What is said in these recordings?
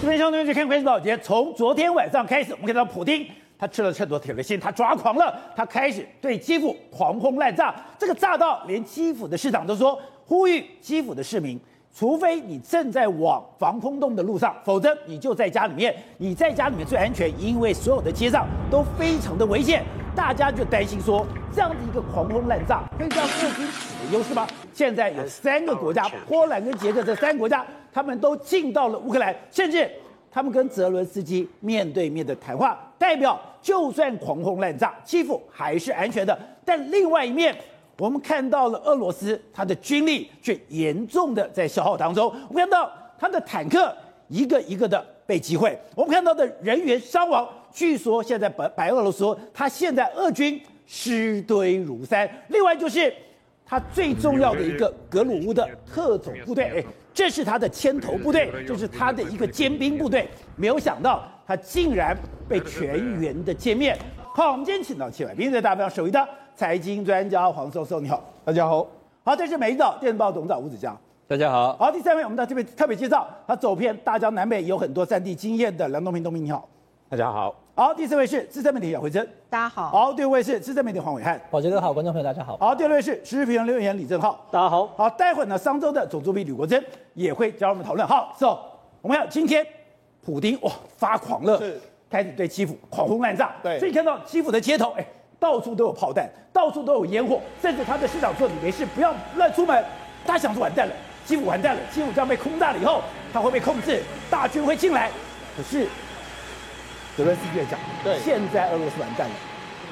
这边相当于是看关系保洁，从昨天晚上开始，我们看到普丁他吃了秤砣铁了心，他抓狂了，他开始对基辅狂轰滥炸，这个炸到连基辅的市长都说，呼吁基辅的市民，除非你正在往防空洞的路上，否则你就在家里面，你在家里面最安全，因为所有的街上都非常的危险，大家就担心说，这样的一个狂轰滥炸，可以让俄军取得优势吗？现在有三个国家，波兰跟捷克这三个国家。他们都进到了乌克兰，甚至他们跟泽伦斯基面对面的谈话，代表就算狂轰滥炸，基辅还是安全的。但另外一面，我们看到了俄罗斯，他的军力却严重的在消耗当中。我们看到他的坦克一个一个的被击毁，我们看到的人员伤亡，据说现在白白俄罗斯，他现在俄军尸堆如山。另外就是他最重要的一个格鲁乌的特种部队，哎。这是他的牵头部队，这是他的一个尖兵部队。没有想到他竟然被全员的歼灭。好，我们今天请到七位来宾，在大表首位的财经专家黄教授，你好，大家好。好，这是《每日电子报》董事长吴子江，大家好。好，第三位我们到这边特别介绍，他走遍大江南北，有很多战地经验的梁东平，东平你好，大家好。好，第四位是资深媒体姚惠贞，大家好。好，第五位是资深媒体黄伟汉，宝杰哥好，观众朋友大家好。好，第六位是时事评论留言李正浩，大家好。好，待会呢，商周的总主笔吕国珍也会加入我们讨论。好，是哦，我们要今天普丁哇发狂了，是开始对基辅狂轰滥炸，对，所以看到基辅的街头，哎，到处都有炮弹，到处都有烟火，甚至他的市长说你没事，不要乱出门。他想说完蛋了，基辅完蛋了，基辅这样被轰炸了以后，他会被控制，大军会进来，可是。泽伦斯基讲，对，现在俄罗斯完蛋了，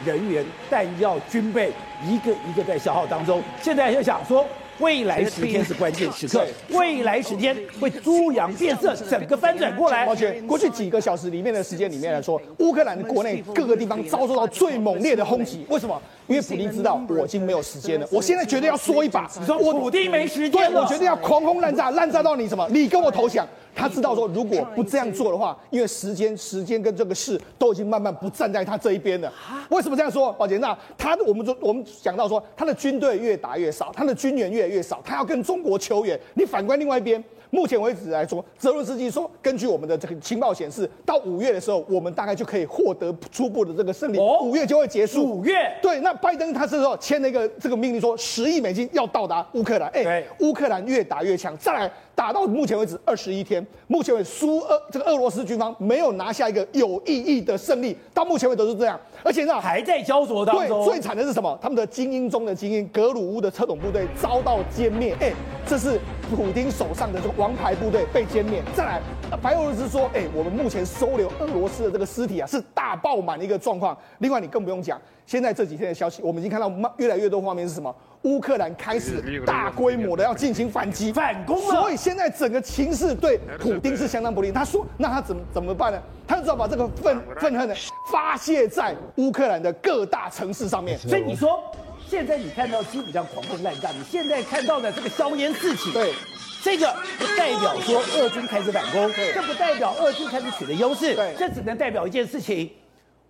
人员、弹药、军备一个一个在消耗当中。现在就想说，未来十天是关键时刻，未来十天会猪羊变色，整个翻转过来。而且过去几个小时里面的时间里面来说，乌克兰的国内各个地方遭受到最猛烈的轰击。为什么？因为普京知道我已经没有时间了，我现在绝对要说一把。你说我普京没时间了，对，我决定要狂轰滥炸，滥炸到你什么？你跟我投降。他知道说，如果不这样做的话，因为时间、时间跟这个事都已经慢慢不站在他这一边了。为什么这样说？宝杰，那他我们说，我们讲到说，他的军队越打越少，他的军援越来越少，他要跟中国求援。你反观另外一边。目前为止来说，泽伦斯基说，根据我们的这个情报显示，到五月的时候，我们大概就可以获得初步的这个胜利。五月就会结束。五月。对，那拜登他是说签了一个这个命令，说十亿美金要到达乌克兰。哎，乌克兰越打越强。再来打到目前为止二十一天，目前为止苏俄这个俄罗斯军方没有拿下一个有意义的胜利，到目前为止都是这样。而且呢，还在焦灼当中。对，最惨的是什么？他们的精英中的精英，格鲁乌的特种部队遭到歼灭。哎，这是普丁手上的这个王牌部队被歼灭。再来，白俄罗斯说，哎，我们目前收留俄罗斯的这个尸体啊，是大爆满的一个状况。另外，你更不用讲，现在这几天的消息，我们已经看到越来越多画面是什么？乌克兰开始大规模的要进行反击、反攻了。所以现在整个情势对普丁是相当不利。他说，那他怎么怎么办呢？他就只好把这个愤愤恨呢发泄在乌克兰的各大城市上面。所以你说，现在你看到基本上狂轰滥炸，你现在看到的这个硝烟四起，对，这个不代表说俄军开始反攻，这不代表俄军开始取得优势，对，这只能代表一件事情。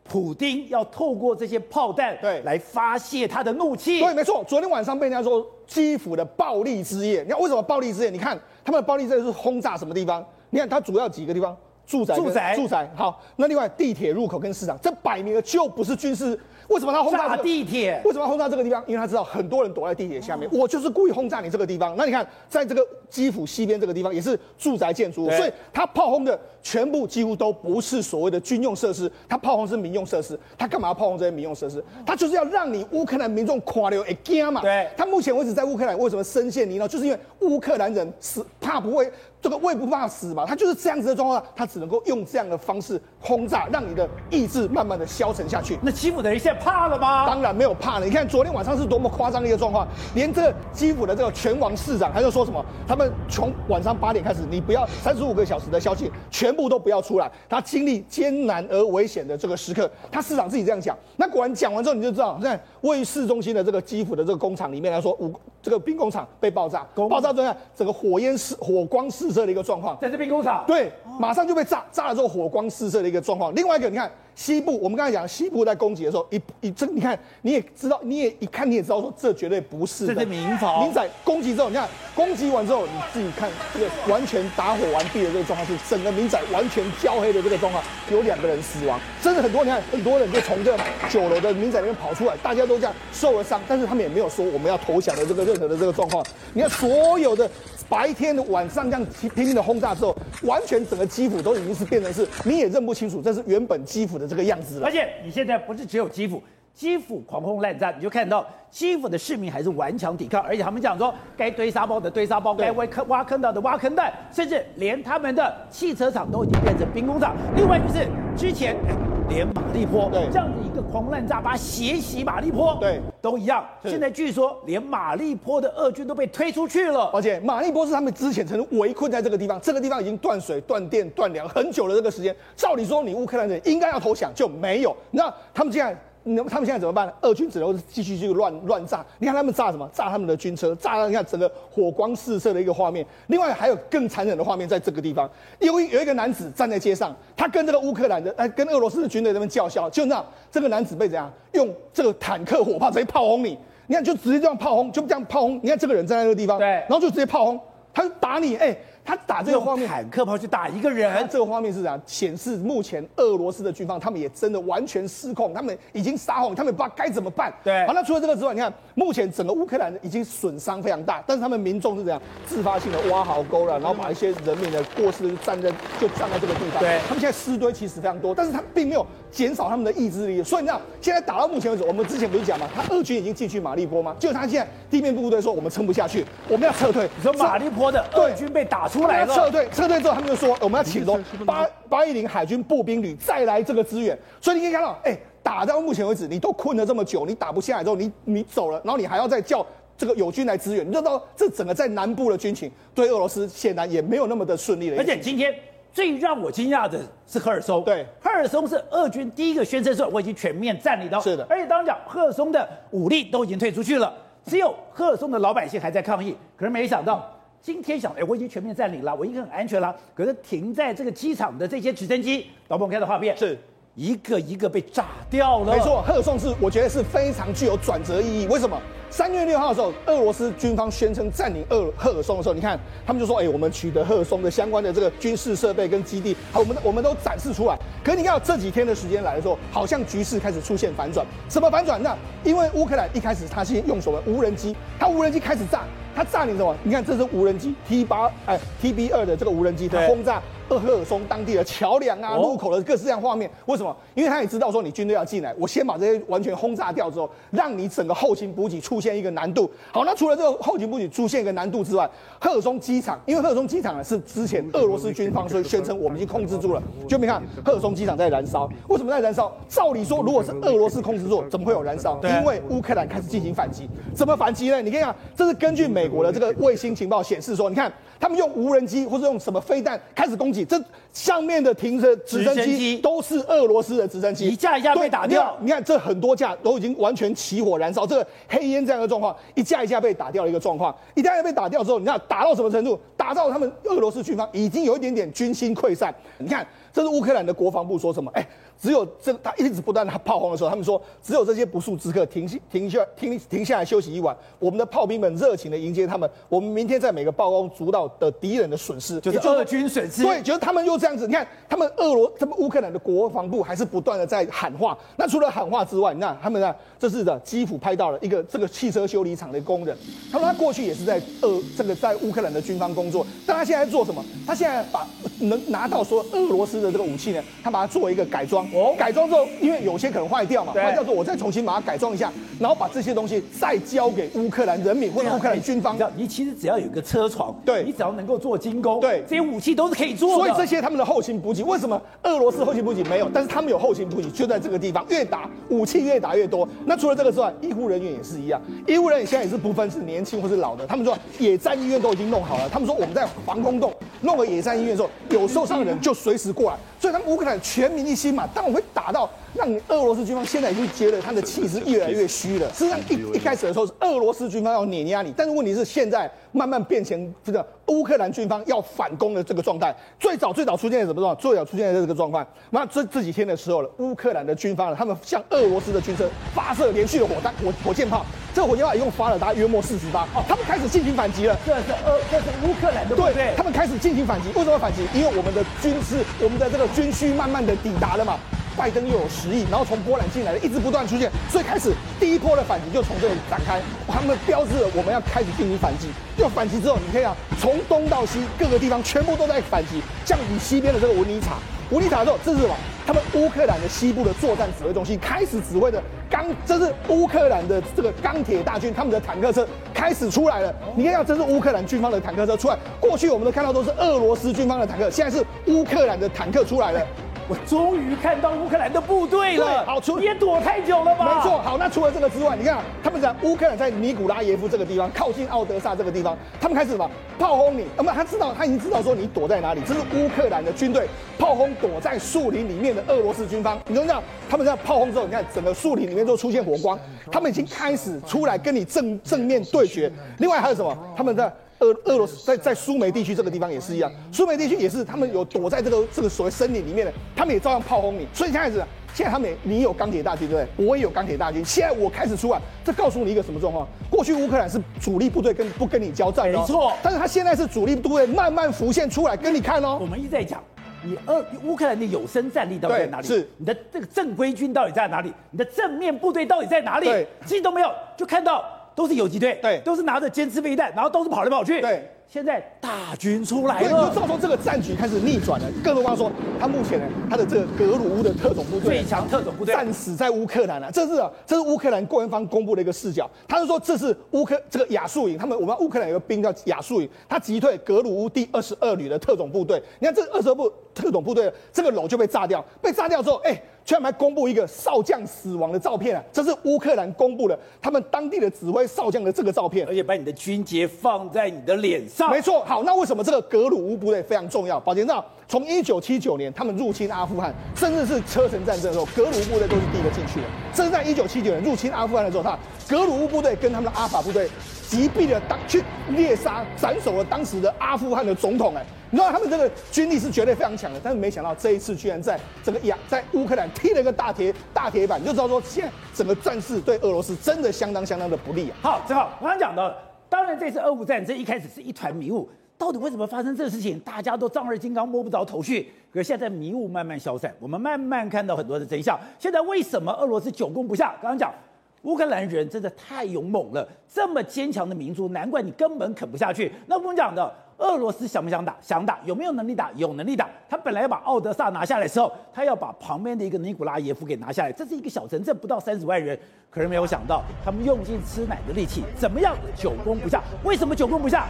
普丁要透过这些炮弹，对，来发泄他的怒气。对，没错。昨天晚上被人家说基辅的暴力之夜，你看为什么暴力之夜？你看他们的暴力之夜是轰炸什么地方？你看它主要几个地方，住宅、住宅、住宅。好，那另外地铁入口跟市场，这摆明了就不是军事。为什么他轰炸、这个、地铁？为什么要轰炸这个地方？因为他知道很多人躲在地铁下面，我就是故意轰炸你这个地方。那你看，在这个基辅西边这个地方也是住宅建筑物，所以他炮轰的全部几乎都不是所谓的军用设施，他炮轰是民用设施。他干嘛要炮轰这些民用设施？他就是要让你乌克兰民众垮流一惊嘛。对，他目前为止在乌克兰为什么深陷泥淖？就是因为乌克兰人死怕不会。这个胃不怕死嘛，他就是这样子的状况，他只能够用这样的方式轰炸，让你的意志慢慢的消沉下去。那基辅的人现在怕了吗？当然没有怕了。你看昨天晚上是多么夸张的一个状况，连这个基辅的这个拳王市长，他就说什么，他们从晚上八点开始，你不要三十五个小时的消息，全部都不要出来。他经历艰难而危险的这个时刻，他市长自己这样讲。那果然讲完之后，你就知道，在位于市中心的这个基辅的这个工厂里面来说，五这个兵工厂被爆炸，爆炸之后，整个火焰四火光四射的一个状况，在这兵工厂，对，马上就被炸，炸了之后火光四射的一个状况。另外一个，你看西部，我们刚才讲西部在攻击的时候，一一这你看你也知道，你也一看你也知道说这绝对不是的。这是民防。民宅攻击之后，你看攻击完之后，你自己看这个完全打火完毕的这个状况是整个民宅完全焦黑的这个状况，有两个人死亡，真的很多。你看很多人就从这九楼的民宅里面跑出来，大家都这样受了伤，但是他们也没有说我们要投降的这个任何的这个状况。你看所有的。白天的晚上这样拼命的轰炸之后，完全整个基辅都已经是变成是你也认不清楚，这是原本基辅的这个样子。而且你现在不是只有基辅，基辅狂轰滥炸，你就看到基辅的市民还是顽强抵抗，而且他们讲说该堆沙包的堆沙包，该挖坑挖坑道的挖坑道，甚至连他们的汽车厂都已经变成兵工厂。另外就是之前。连马利坡对这样子一个狂滥炸，把血洗马利坡对都一样。现在据说连马利坡的俄军都被推出去了，而且马利坡是他们之前曾经围困在这个地方，这个地方已经断水、断电、断粮很久了。这个时间，照理说你乌克兰人应该要投降，就没有。那他们竟然。那他们现在怎么办呢？俄军只能继续去乱乱炸。你看他们炸什么？炸他们的军车，炸了你看整个火光四射的一个画面。另外还有更残忍的画面，在这个地方，有一有一个男子站在街上，他跟这个乌克兰的，哎，跟俄罗斯的军队在那边叫嚣。就那这个男子被怎样用这个坦克火炮直接炮轰你？你看就直接这样炮轰，就这样炮轰。你看这个人站在那个地方，对，然后就直接炮轰，他就打你，哎。他打这个画面，坦克炮去打一个人。这个画面是怎样显示？目前俄罗斯的军方他们也真的完全失控，他们已经撒谎，他们不知道该怎么办。对，好，那除了这个之外，你看目前整个乌克兰已经损伤非常大，但是他们民众是怎样自发性的挖壕沟了，然后把一些人民的过失就站在就站在这个地方。对，他们现在尸堆其实非常多，但是他并没有减少他们的意志力。所以你知道现在打到目前为止，我们之前不是讲嘛，他俄军已经进去马利波吗？就他现在地面部队说我们撑不下去，我们要撤退。你说马利波的俄军被打出来了，撤退。撤退之后，他们就说我们要启动八八一零海军步兵旅再来这个支援。所以你可以看到，哎，打到目前为止，你都困了这么久，你打不下来之后，你你走了，然后你还要再叫这个友军来支援。你知道这整个在南部的军情对俄罗斯显然也没有那么的顺利了。而且今天最让我惊讶的是赫尔松，对，赫尔松是俄军第一个宣称说我已经全面占领到，是的。而且当然讲赫尔松的武力都已经退出去了，只有赫尔松的老百姓还在抗议。可是没想到。今天想，哎，我已经全面占领了，我应该很安全了。可是停在这个机场的这些直升机，导播看到画面，是一个一个被炸掉了。没错，赫尔松是我觉得是非常具有转折意义。为什么？三月六号的时候，俄罗斯军方宣称占领俄赫尔松的时候，你看他们就说，哎，我们取得赫尔松的相关的这个军事设备跟基地，好，我们我们都展示出来。可你看这几天的时间来的时候，好像局势开始出现反转。什么反转？那因为乌克兰一开始他先用什么无人机，他无人机开始炸。他炸你什么？你看，这是无人机 T 八哎 TB 二的这个无人机，它轰炸鄂赫尔松当地的桥梁啊、路口的各式各样画面。为什么？因为他也知道说你军队要进来，我先把这些完全轰炸掉之后，让你整个后勤补给出现一个难度。好，那除了这个后勤补给出现一个难度之外，赫尔松机场，因为赫尔松机场呢是之前俄罗斯军方所以宣称我们已经控制住了，就没看赫尔松机场在燃烧。为什么在燃烧？照理说，如果是俄罗斯控制住，怎么会有燃烧？因为乌克兰开始进行反击。怎么反击呢？你看，这是根据。美国的这个卫星情报显示说，你看他们用无人机或者用什么飞弹开始攻击，这上面的停着直升机都是俄罗斯的直升机，一架一架被打掉。你看这很多架都已经完全起火燃烧，这个黑烟这样的状况，一架一架被打掉的一个状况。一架一架被打掉之后，你看打到什么程度？打到他们俄罗斯军方已经有一点点军心溃散。你看，这是乌克兰的国防部说什么？哎。只有这，他一直不断的炮轰的时候，他们说只有这些不速之客停下停下停停下来休息一晚，我们的炮兵们热情的迎接他们。我们明天在每个报告主导的敌人的损失，就是俄军损失。对，就是他们又这样子。你看，他们俄罗，他们乌克兰的国防部还是不断的在喊话。那除了喊话之外，你看他们呢，这是的基辅拍到了一个这个汽车修理厂的工人，他说他过去也是在俄这个在乌克兰的军方工作，但他现在在做什么？他现在把能拿到说俄罗斯的这个武器呢，他把它做一个改装。哦，改装之后，因为有些可能坏掉嘛，坏掉之后我再重新把它改装一下，然后把这些东西再交给乌克兰人民或者乌克兰军方。你其实只要有一个车床，对，你只要能够做精工，对，这些武器都是可以做的。所以这些他们的后勤补给，为什么俄罗斯后勤补给没有？但是他们有后勤补给，就在这个地方，越打武器越打越多。那除了这个之外，医护人员也是一样，医护人员现在也是不分是年轻或是老的。他们说野战医院都已经弄好了，他们说我们在防空洞弄个野战医院的时候，有受伤的人就随时过来。所以他们乌克兰全民一心嘛，当我会打到让你俄罗斯军方现在已经觉得他的气势越来越虚了。实际上一一开始的时候是俄罗斯军方要碾压你，但是问题是现在慢慢变成这个乌克兰军方要反攻的这个状态。最早最早出现在什么状况？最早出现在这个状况。那这这几天的时候了，乌克兰的军方呢，他们向俄罗斯的军车发射连续的火弹火火箭炮，这个火箭炮一共发了大概约莫四十发。他们开始进行反击了。这是俄，这是乌克兰的部队，对，他们开始进行反击。为什么反击？因为我们的军事，我们的这个军需慢慢的抵达了嘛。拜登又有实力，然后从波兰进来的一直不断出现，所以开始第一波的反击就从这里展开。他们标志了我们要开始进行反击。要反击之后，你可以啊，从东到西各个地方全部都在反击。像你西边的这个文尼塔，文尼塔之后，这是什么？他们乌克兰的西部的作战指挥中心开始指挥的钢，这是乌克兰的这个钢铁大军，他们的坦克车开始出来了。你看，这是乌克兰军方的坦克车出来。过去我们都看到都是俄罗斯军方的坦克，现在是乌克兰的坦克出来了。我终于看到乌克兰的部队了。好，除你也躲太久了吧？没错。好，那除了这个之外，你看他们在乌克兰在尼古拉耶夫这个地方，靠近奥德萨这个地方，他们开始什么炮轰你？那么他知道，他已经知道说你躲在哪里。这是乌克兰的军队炮轰躲在树林里面的俄罗斯军方。你知道，他们在炮轰之后，你看整个树林里面都出现火光，他们已经开始出来跟你正正面对决。另外还有什么？他们在。俄俄罗斯在在苏梅地区这个地方也是一样，苏梅地区也是他们有躲在这个这个所谓森林里面的，他们也照样炮轰你。所以现在是，现在他们你有钢铁大军对不对？我也有钢铁大军。现在我开始出来，这告诉你一个什么状况？过去乌克兰是主力部队跟不跟你交战的，没错。但是他现在是主力部队慢慢浮现出来跟你看哦。我们一直在讲，你俄乌克兰的有生战力到底在哪里？是你的这个正规军到底在哪里？你的正面部队到底在哪里？对，其实都没有，就看到都是游击队，对，都是拿着尖刺飞弹，然后都是跑来跑去，对。现在大军出来了，对，就造成这个战局开始逆转了。更何况说，他目前呢，他的这个格鲁乌的特种部队，最强特种部队战死在乌克兰了。这是啊，这是乌克兰官方公布的一个视角。他是说，这是乌克这个亚速营，他们我们乌克兰有个兵叫亚速营，他击退格鲁乌第二十二旅的特种部队。你看这二十二部特种部队，这个楼就被炸掉，被炸掉之后，哎。居然还公布一个少将死亡的照片啊！这是乌克兰公布的，他们当地的指挥少将的这个照片，而且把你的军节放在你的脸上。没错，好，那为什么这个格鲁乌部队非常重要？宝杰，那从一九七九年他们入侵阿富汗，甚至是车臣战争的时候，格鲁乌部队都是第一个进去的。甚至在一九七九年入侵阿富汗的时候，他格鲁乌部队跟他们的阿法部队击毙了当去猎杀斩首了当时的阿富汗的总统哎。你知道他们这个军力是绝对非常强的，但是没想到这一次居然在整个亚在乌克兰踢了一个大铁大铁板，就知道说现在整个战事对俄罗斯真的相当相当的不利啊。好，正好我刚刚讲到，当然这次俄乌战争一开始是一团迷雾，到底为什么发生这个事情，大家都丈二金刚摸不着头绪。可是现在迷雾慢慢消散，我们慢慢看到很多的真相。现在为什么俄罗斯久攻不下？刚刚讲乌克兰人真的太勇猛了，这么坚强的民族，难怪你根本啃不下去。那我们讲的。俄罗斯想不想打？想打，有没有能力打？有能力打。他本来要把奥德萨拿下来的时候，他要把旁边的一个尼古拉耶夫给拿下来。这是一个小城镇，不到三十万人。可是没有想到，他们用尽吃奶的力气，怎么样久攻不下？为什么久攻不下？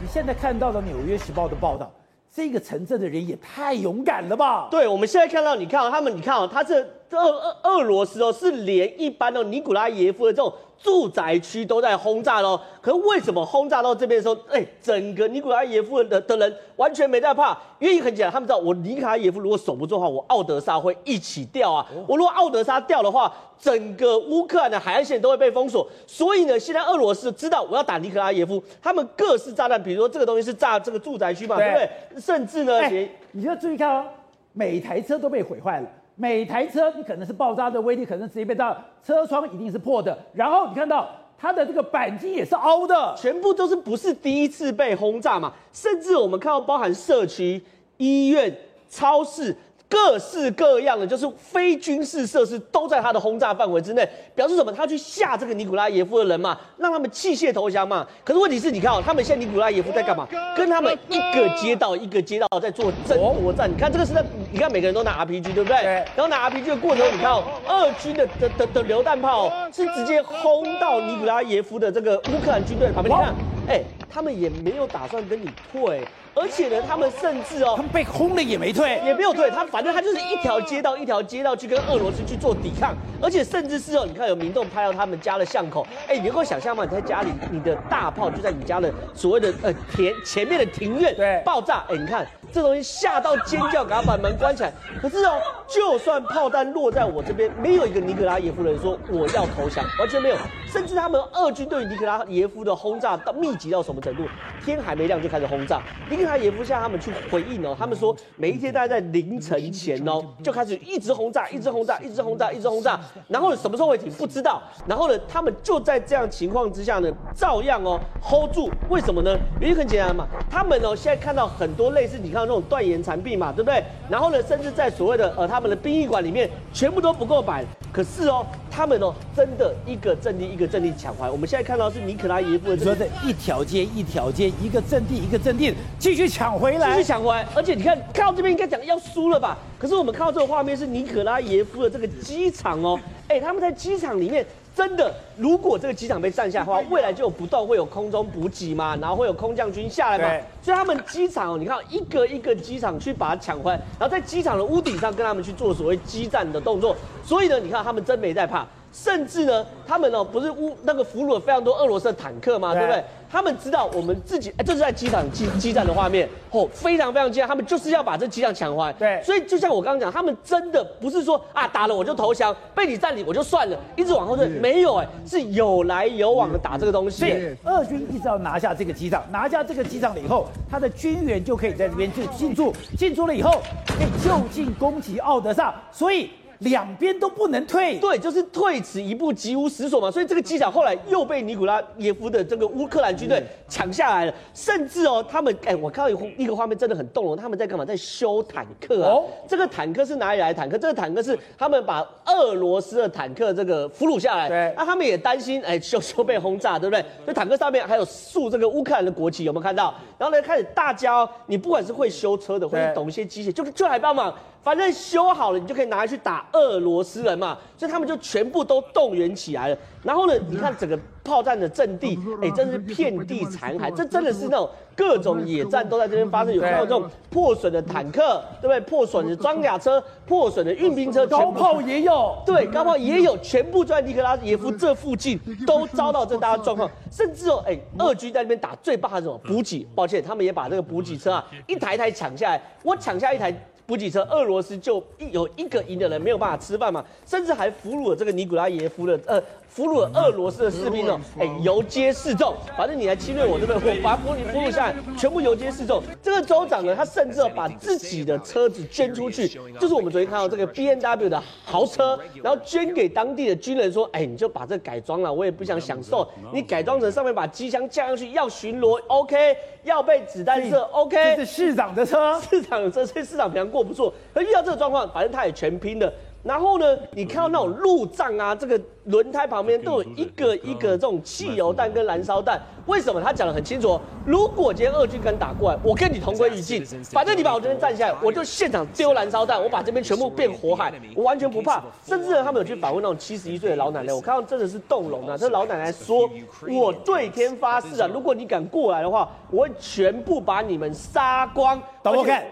你现在看到的《纽约时报》的报道，这个城镇的人也太勇敢了吧？对，我们现在看到，你看他们，你看哦，他这俄俄俄罗斯哦，是连一般的尼古拉耶夫的这种。住宅区都在轰炸喽，可是为什么轰炸到这边的时候，哎，整个尼古拉耶夫的的人完全没在怕？原因很简单，他们知道我尼古拉耶夫如果守不住的话，我奥德萨会一起掉啊！我如果奥德萨掉的话，整个乌克兰的海岸线都会被封锁。所以呢，现在俄罗斯知道我要打尼古拉耶夫，他们各式炸弹，比如说这个东西是炸这个住宅区嘛，对，对不对？甚至呢，欸、你要注意看哦，每台车都被毁坏了。每台车你可能是爆炸的威力，可能直接被炸，车窗一定是破的。然后你看到它的这个钣金也是凹的，全部都是不是第一次被轰炸嘛？甚至我们看到包含社区、医院、超市。各式各样的，就是非军事设施都在他的轰炸范围之内，表示什么？他去吓这个尼古拉耶夫的人嘛，让他们弃械投降嘛。可是问题是，你看哦，他们现在尼古拉耶夫在干嘛？跟他们一个街道一个街道在做争夺战。你看这个是在，你看每个人都拿 RPG，对不对？然后拿 RPG 的过程，你看哦，俄军的的的的榴弹炮是直接轰到尼古拉耶夫的这个乌克兰军队旁边。你看，哎，他们也没有打算跟你退。而且呢，他们甚至哦，他们被轰了也没退，也没有退，他反正他就是一条街道一条街道去跟俄罗斯去做抵抗，而且甚至是哦，你看有民众拍到他们家的巷口，哎，你能够想象吗？你在家里，你的大炮就在你家的所谓的呃田前面的庭院对爆炸，哎，你看这东西吓到尖叫，赶快把门关起来。可是哦，就算炮弹落在我这边，没有一个尼格拉耶夫人说我要投降，完全没有，甚至他们俄军对尼格拉耶夫的轰炸到密集到什么程度？天还没亮就开始轰炸。尼格拉耶夫向他们去回应哦，他们说每一天大概在凌晨前哦就开始一直轰炸，一直轰炸，一直轰炸，一直轰炸。然后，什么时候会停不知道。然后呢，他们就在这样情况之下呢，照样哦 hold 住。为什么呢？原因很简单嘛，他们哦现在看到很多类似你看到那种断垣残壁嘛，对不对？然后呢，甚至在所谓的呃他们的殡仪馆里面全部都不够摆。可是哦，他们哦真的一个阵地一个阵地抢回来。我们现在看到是尼可拉耶夫的这个，说的一条街一条街，一个阵地一个阵地继续抢回来，继续抢回来。而且你看看到这边应该讲要输了吧？可是我们看到这个画面是尼可拉耶夫的这个机场哦，哎，他们在机场里面。真的，如果这个机场被占下的话，未来就有不断会有空中补给嘛，然后会有空降军下来嘛，所以他们机场哦，你看一个一个机场去把它抢回来，然后在机场的屋顶上跟他们去做所谓激战的动作，所以呢，你看他们真没在怕。甚至呢，他们哦不是乌那个俘虏了非常多俄罗斯的坦克吗？对不对？他们知道我们自己，哎，这是在机场激激战的画面，哦，非常非常激烈，他们就是要把这机场抢回来。对，所以就像我刚刚讲，他们真的不是说啊打了我就投降，被你占领我就算了，一直往后退，没有哎，是有来有往的打这个东西。对，俄军一直要拿下这个机场，拿下这个机场了以后，他的军援就可以在这边去进驻，进驻了以后可以就近攻击奥德萨，所以。两边都不能退，对，就是退此一步，急无死所嘛。所以这个机场后来又被尼古拉耶夫的这个乌克兰军队抢下来了，甚至哦，他们哎，我看到一个画面真的很动容，他们在干嘛？在修坦克啊。哦，这个坦克是哪里来的坦克？这个坦克是他们把俄罗斯的坦克这个俘虏下来，对，那他们也担心哎，修 修被轰炸，对不对？所以坦克上面还有竖这个乌克兰的国旗，有没有看到？然后呢，开始大家哦，你不管是会修车的，或者懂一些机械，就就来帮忙。反正修好了，你就可以拿来去打俄罗斯人嘛，所以他们就全部都动员起来了。然后呢，你看整个炮战的阵地，哎，真的是遍地残骸，这真的是那种各种野战都在这边发生。有看到这种破损的坦克，对不对？破损的装甲车，破损的运兵车，高炮也有，对，高炮也有，全部就在尼克拉耶夫这附近都遭到这大的状况。甚至哦，哎，俄军在那边打最怕的是什么？补给，抱歉，他们也把这个补给车啊一台一台抢下来。我抢下一台。补给车，俄罗斯就一有一个营的人没有办法吃饭嘛，甚至还俘虏了这个尼古拉耶夫的呃，俘虏了俄罗斯的士兵哦，哎，游街示众，反正你来侵略我，对不对？我把俘虏俘虏下来，全部游街示众。这个州长呢，他甚至要把自己的车子捐出去，就是我们昨天看到这个 BMW 的豪车，然后捐给当地的军人说，哎，你就把这改装了，我也不想享受，你改装成上面把机枪架上去，要巡逻，OK，要被子弹射，OK，这是市长的车，市长的车，所以市长平常。过不错，而遇到这个状况，反正他也全拼的。然后呢，你看到那种路障啊，这个轮胎旁边都有一个一个这种汽油弹跟燃烧弹。为什么？他讲的很清楚，如果今天俄军敢打过来，我跟你同归于尽。反正你把我这边站下来，我就现场丢燃烧弹，我把这边全部变火海，我完全不怕。甚至他们有去访问那种七十一岁的老奶奶，我看到真的是动容啊。这老奶奶说：“我对天发誓啊，如果你敢过来的话，我会全部把你们杀光。”导播看。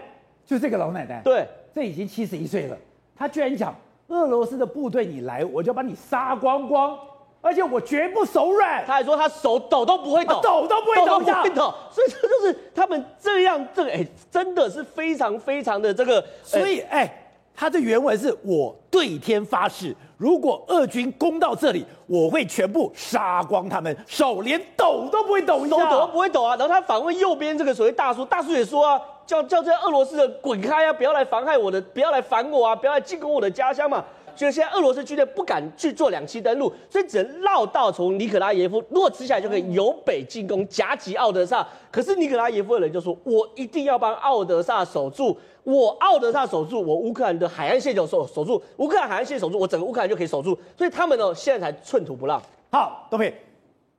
就这个老奶奶，对，这已经七十一岁了，她居然讲俄罗斯的部队你来，我就把你杀光光，而且我绝不手软。她还说她手抖都不会抖，抖都不会抖，抖都不会抖。所以这就是他们这样，这个哎，真的是非常非常的这个。所以哎，他的原文是我对天发誓，如果俄军攻到这里，我会全部杀光他们，手连抖都不会抖一下，手抖都不会抖啊。然后他反问右边这个所谓大叔，大叔也说啊。叫叫这些俄罗斯人滚开啊！不要来妨害我的，不要来烦我啊！不要来进攻我的家乡嘛！所以现在俄罗斯军队不敢去做两栖登陆，所以只能绕道从尼可拉耶夫，如果吃下来就可以由北进攻，夹击奥德萨。可是尼可拉耶夫的人就说：“我一定要帮奥德萨守住，我奥德萨守住，我乌克兰的海岸线就守守住，乌克兰海岸线守住，我整个乌克兰就可以守住。”所以他们呢，现在才寸土不让。好，东平，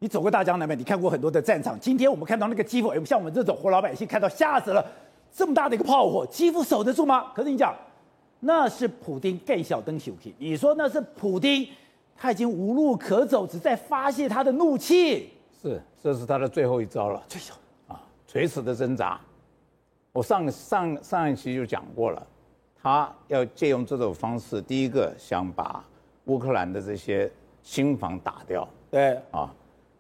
你走过大江南北，你看过很多的战场。今天我们看到那个基辅，像我们这种活老百姓看到吓死了。这么大的一个炮火，基辅守得住吗？可是你讲，那是普丁更小灯球皮。你说那是普丁，他已经无路可走，只在发泄他的怒气。是，这是他的最后一招了。最小啊，垂死的挣扎。我上上上一期就讲过了，他要借用这种方式，第一个想把乌克兰的这些新房打掉。对啊，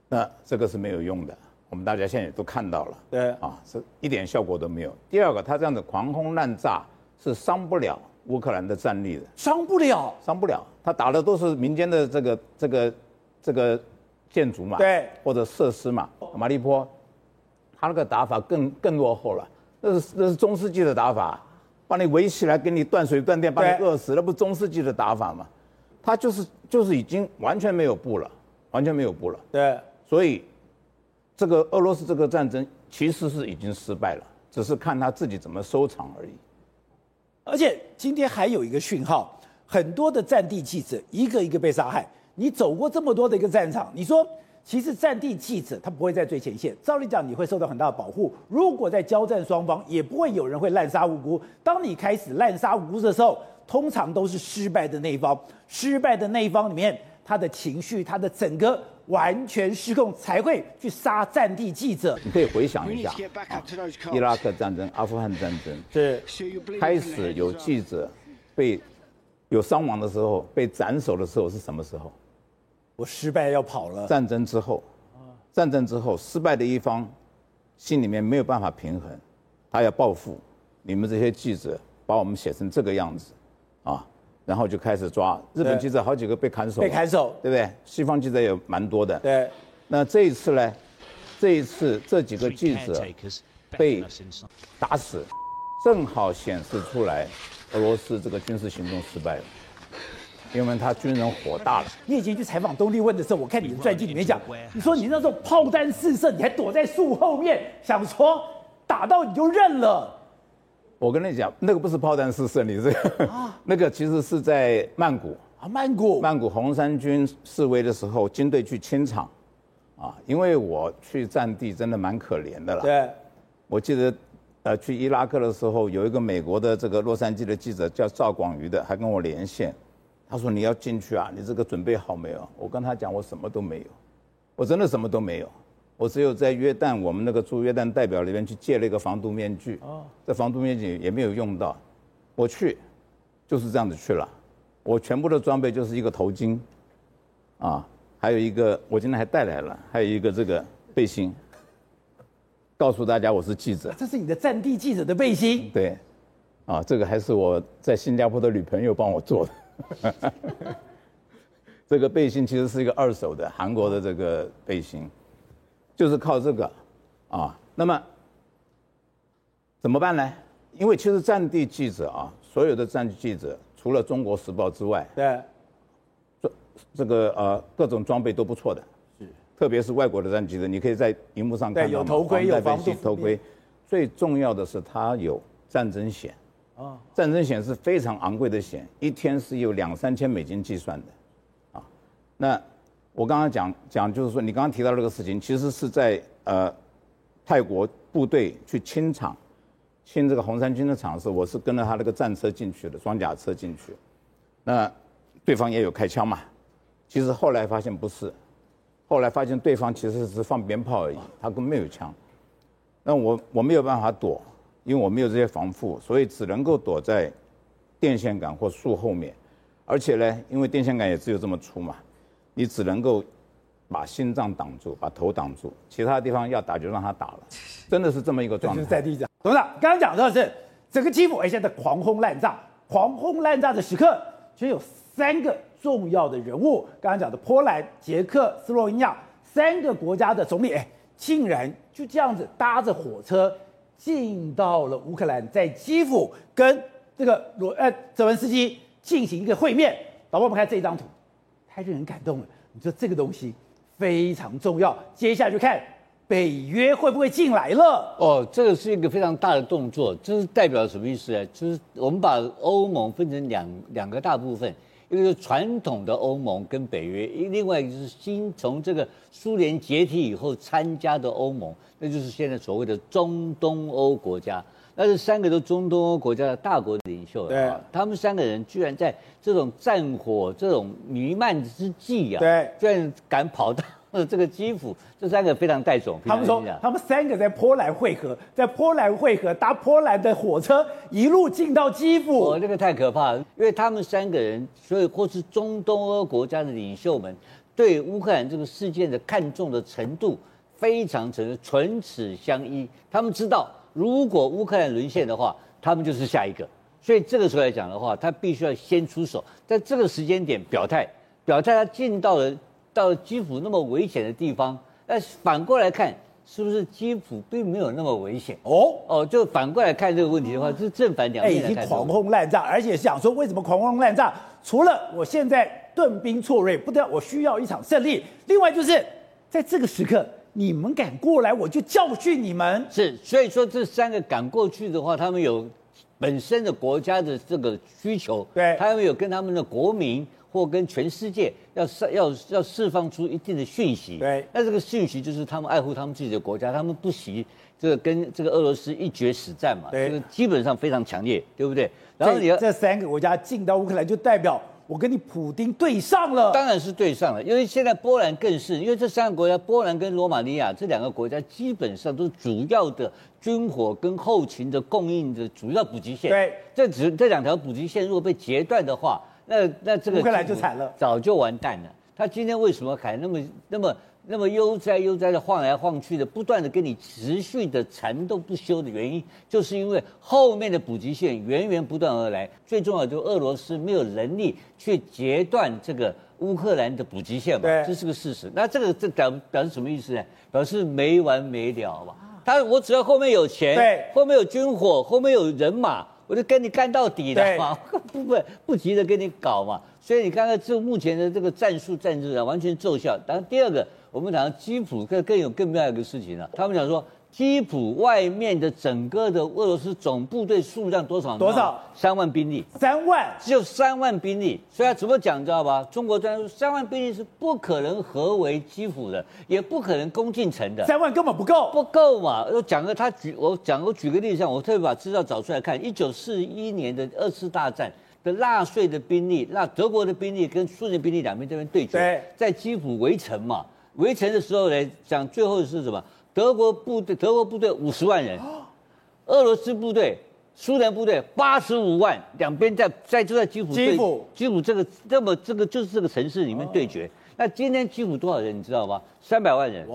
那这个是没有用的，我们大家现在也都看到了。对啊，是一点效果都没有。第二个，他这样子狂轰滥炸是伤不了乌克兰的战力的，伤不了，伤不了。他打的都是民间的这个这个这个建筑嘛，对，或者设施嘛。马利坡，他那个打法更更落后了。那是那是中世纪的打法，把你围起来，给你断水断电，把你饿死，那不是中世纪的打法吗？他就是就是已经完全没有步了，完全没有步了。对，所以这个俄罗斯这个战争其实是已经失败了，只是看他自己怎么收场而已。而且今天还有一个讯号，很多的战地记者一个一个被杀害。你走过这么多的一个战场，你说。其实战地记者他不会在最前线，照理讲你会受到很大的保护。如果在交战双方，也不会有人会滥杀无辜。当你开始滥杀无辜的时候，通常都是失败的那一方。失败的那一方里面，他的情绪，他的整个完全失控，才会去杀战地记者。你可以回想一下，啊，伊拉克战争、阿富汗战争，是开始有记者被有伤亡的时候，被斩首的时候是什么时候？我失败要跑了。战争之后，战争之后，失败的一方心里面没有办法平衡，他要报复。你们这些记者把我们写成这个样子，啊，然后就开始抓日本记者，好几个被砍手，被砍手，对不对？西方记者也蛮多的。对。那这一次呢？这一次这几个记者被打死，正好显示出来俄罗斯这个军事行动失败了。因为他军人火大了。你以前去采访东立问的时候，我看你的传记里面讲，你说你那时候炮弹四射，你还躲在树后面，想说打到你就认了。我跟你讲，那个不是炮弹四射，你这个，那个其实是在曼谷啊，曼谷，曼谷红衫军示威的时候，军队去清场，啊，因为我去战地真的蛮可怜的了。对，我记得，呃，去伊拉克的时候，有一个美国的这个洛杉矶的记者叫赵广瑜的，还跟我连线。他说：“你要进去啊？你这个准备好没有？”我跟他讲：“我什么都没有，我真的什么都没有。我只有在约旦，我们那个驻约旦代表里面去借了一个防毒面具。哦，这防毒面具也没有用到。我去，就是这样子去了。我全部的装备就是一个头巾，啊，还有一个我今天还带来了，还有一个这个背心，告诉大家我是记者。这是你的战地记者的背心？对，啊，这个还是我在新加坡的女朋友帮我做的。”这个背心其实是一个二手的韩国的这个背心，就是靠这个啊。那么怎么办呢？因为其实战地记者啊，所有的战地记者除了《中国时报》之外，对，这这个呃各种装备都不错的，是，特别是外国的战地记者，你可以在荧幕上看到有头盔，有防毒头盔，最重要的是它有战争险。啊，战争险是非常昂贵的险，一天是有两三千美金计算的，啊，那我刚刚讲讲就是说，你刚刚提到这个事情，其实是在呃泰国部队去清场，清这个红衫军的场时，我是跟着他那个战车进去的，装甲车进去，那对方也有开枪嘛，其实后来发现不是，后来发现对方其实是放鞭炮而已，他根本没有枪，那我我没有办法躲。因为我没有这些防护，所以只能够躲在电线杆或树后面，而且呢，因为电线杆也只有这么粗嘛，你只能够把心脏挡住，把头挡住，其他地方要打就让他打了，真的是这么一个状态。就是在地上，董事长刚刚讲到的是整个基辅，哎，现在狂轰滥炸，狂轰滥炸的时刻，其实有三个重要的人物，刚刚讲的波兰、捷克、斯洛文尼亚三个国家的总理，竟然就这样子搭着火车。进到了乌克兰，在基辅跟这个罗呃泽文斯基进行一个会面。导播，我们看这张图，太令人感动了。你说这个东西非常重要，接下来就看北约会不会进来了。哦，这个是一个非常大的动作，这是代表什么意思呢？就是我们把欧盟分成两两个大部分。一个是传统的欧盟跟北约，另外一个是新从这个苏联解体以后参加的欧盟，那就是现在所谓的中东欧国家。那是三个都中东欧国家的大国领袖，对，他们三个人居然在这种战火、这种弥漫之际啊，对，居然敢跑到这个基辅，这三个非常带种。他们说，他们三个在波兰会合，在波兰会合，搭波兰的火车一路进到基辅。哦，这个太可怕了，因为他们三个人，所以或是中东欧国家的领袖们，对乌克兰这个事件的看重的程度非常程度唇齿相依。他们知道，如果乌克兰沦陷的话，他们就是下一个。所以这个时候来讲的话，他必须要先出手，在这个时间点表态，表态他进到了到了基辅那么危险的地方。但反过来看，是不是基辅并没有那么危险？哦哦，就反过来看这个问题的话，是正反两面哎。已经狂轰滥炸，而且想说为什么狂轰滥炸？除了我现在顿兵错锐，不得我需要一场胜利，另外就是在这个时刻，你们敢过来，我就教训你们。是，所以说这三个敢过去的话，他们有。本身的国家的这个需求，对，他们有跟他们的国民或跟全世界要释要要释放出一定的讯息，对，那这个讯息就是他们爱护他们自己的国家，他们不惜这个跟这个俄罗斯一决死战嘛，对，这个基本上非常强烈，对不对？然后你要这三个国家进到乌克兰，就代表。我跟你普丁对上了，当然是对上了，因为现在波兰更是，因为这三个国家，波兰跟罗马尼亚这两个国家基本上都是主要的军火跟后勤的供应的主要补给线。对，这只这两条补给线如果被截断的话，那那这个乌克兰就惨了，早就完蛋了。他今天为什么还那么那么？那么悠哉悠哉的晃来晃去的，不断的跟你持续的缠斗不休的原因，就是因为后面的补给线源源不断而来。最重要就是俄罗斯没有能力去截断这个乌克兰的补给线嘛，对，这是个事实。那这个这表表示什么意思呢？表示没完没了嘛。他我只要后面有钱，对，后面有军火，后面有人马，我就跟你干到底的嘛，不不不急着跟你搞嘛。所以你看看这目前的这个战术战术啊，完全奏效。然后第二个。我们讲基辅更更有更重要一个事情了。他们讲说，基辅外面的整个的俄罗斯总部队数量多少？多少？三万兵力。三万？只有三万兵力。所以他怎么讲，你知道吧？中国专家说，三万兵力是不可能合围基辅的，也不可能攻进城的。三万根本不够。不够嘛？我讲个他举，我讲我举个例子，像我特别把资料找出来看，一九四一年的二次大战的纳粹的兵力，那德国的兵力跟苏联兵力两边这边对决，对，在基辅围城嘛。围城的时候呢，讲最后是什么？德国部队，德国部队五十万人，俄罗斯部队、苏联部队八十五万，两边在在就在基辅，基辅，基辅这个这么这个就是这个城市里面对决。那今天基辅多少人你知道吗？三百万人。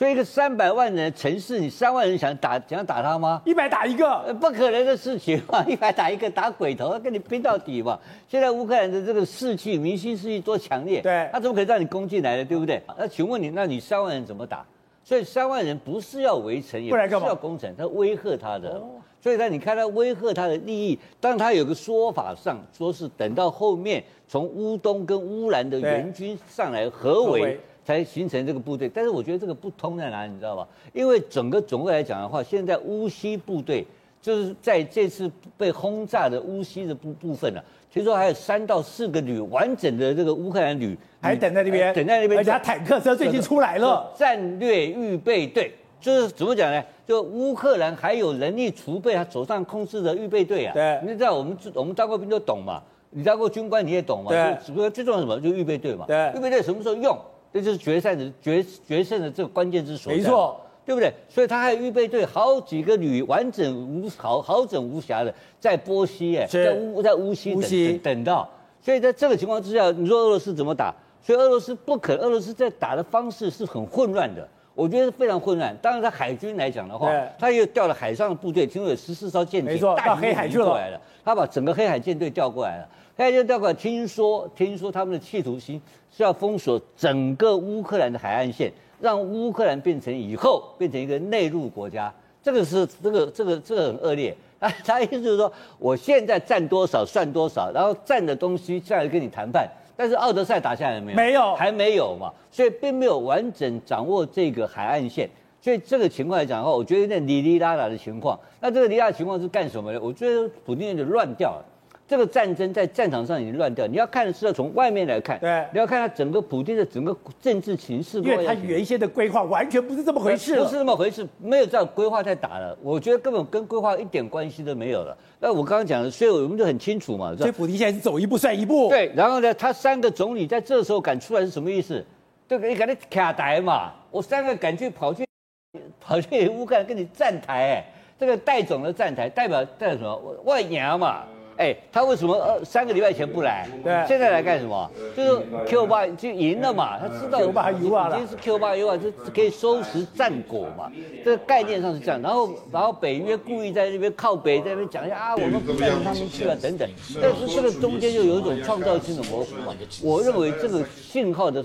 所以一个三百万人的城市，你三万人想打想打他吗？一百打一个，不可能的事情嘛！一百打一个，打鬼头，跟你拼到底嘛！现在乌克兰的这个士气、民心士气多强烈，对，他怎么可以让你攻进来的，对不对？那请问你，那你三万人怎么打？所以三万人不是要围城，也不是要攻城，他威吓他的。所以呢，你看他威吓他的利益，当他有个说法上说是等到后面从乌东跟乌兰的援军上来合围。才形成这个部队，但是我觉得这个不通在哪里，你知道吧？因为整个总归来讲的话，现在乌西部队就是在这次被轰炸的乌西的部部分呢、啊，听说还有三到四个旅完整的这个乌克兰旅还等在那边，等在那边，而且坦克车最近出来了，战略预备队就是怎么讲呢？就乌克兰还有人力储备他手上控制的预备队啊。对，你知道我们我们当过兵都懂嘛，你当过军官你也懂嘛。对，只不过最重要什么？就预备队嘛。对，预备队什么时候用？这就是决赛的决决胜的这个关键之所在，没错，对不对？所以他还有预备队好几个旅，完整无好好整无瑕的在波西，哎，在乌在乌西等西等，等到。所以在这个情况之下，你说俄罗斯怎么打？所以俄罗斯不可，俄罗斯在打的方式是很混乱的，我觉得是非常混乱。当然，在海军来讲的话，他又调了海上的部队，听说有十四艘舰艇，到黑海去了，他把整个黑海舰队调过来了。黑海舰队调过来，听说听说他们的企图心。是要封锁整个乌克兰的海岸线，让乌克兰变成以后变成一个内陆国家，这个是这个这个这个很恶劣。他 他意思就是说，我现在占多少算多少，然后占的东西再来跟你谈判。但是奥德赛打下来没有？没有，还没有嘛，所以并没有完整掌握这个海岸线。所以这个情况来讲的话，我觉得有点哩哩啦啦的情况。那这个哩啦情况是干什么呢？我觉得普丁有点乱掉了。这个战争在战场上已经乱掉，你要看的是要从外面来看，对，你要看他整个普丁的整个政治情势，因为他原先的规划完全不是这么回事，不是这么回事，没有这样规划在打了，我觉得根本跟规划一点关系都没有了。那我刚刚讲的，所以我们就很清楚嘛，所以普丁现在是走一步算一步，对，然后呢，他三个总理在这时候敢出来是什么意思？这个你赶紧卡台嘛，我三个赶去跑去 跑去乌克兰跟你站台，哎，这个戴总的站台代表代表什么？外娘嘛。哎，他为什么呃三个礼拜前不来？对，现在来干什么？就是 Q 八就赢了嘛，他知道 Q 八优啊了，已经是 Q 八优啊，就可以收拾战果嘛。这个概念上是这样。然后，然后北约故意在那边靠北，在那边讲一下啊，我们不带他们去了等等。但是这个中间就有一种创造性的模糊嘛。我认为这个信号的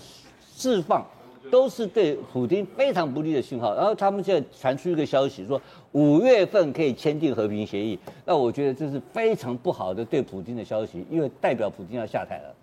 释放。都是对普京非常不利的信号，然后他们现在传出一个消息，说五月份可以签订和平协议，那我觉得这是非常不好的对普京的消息，因为代表普京要下台了。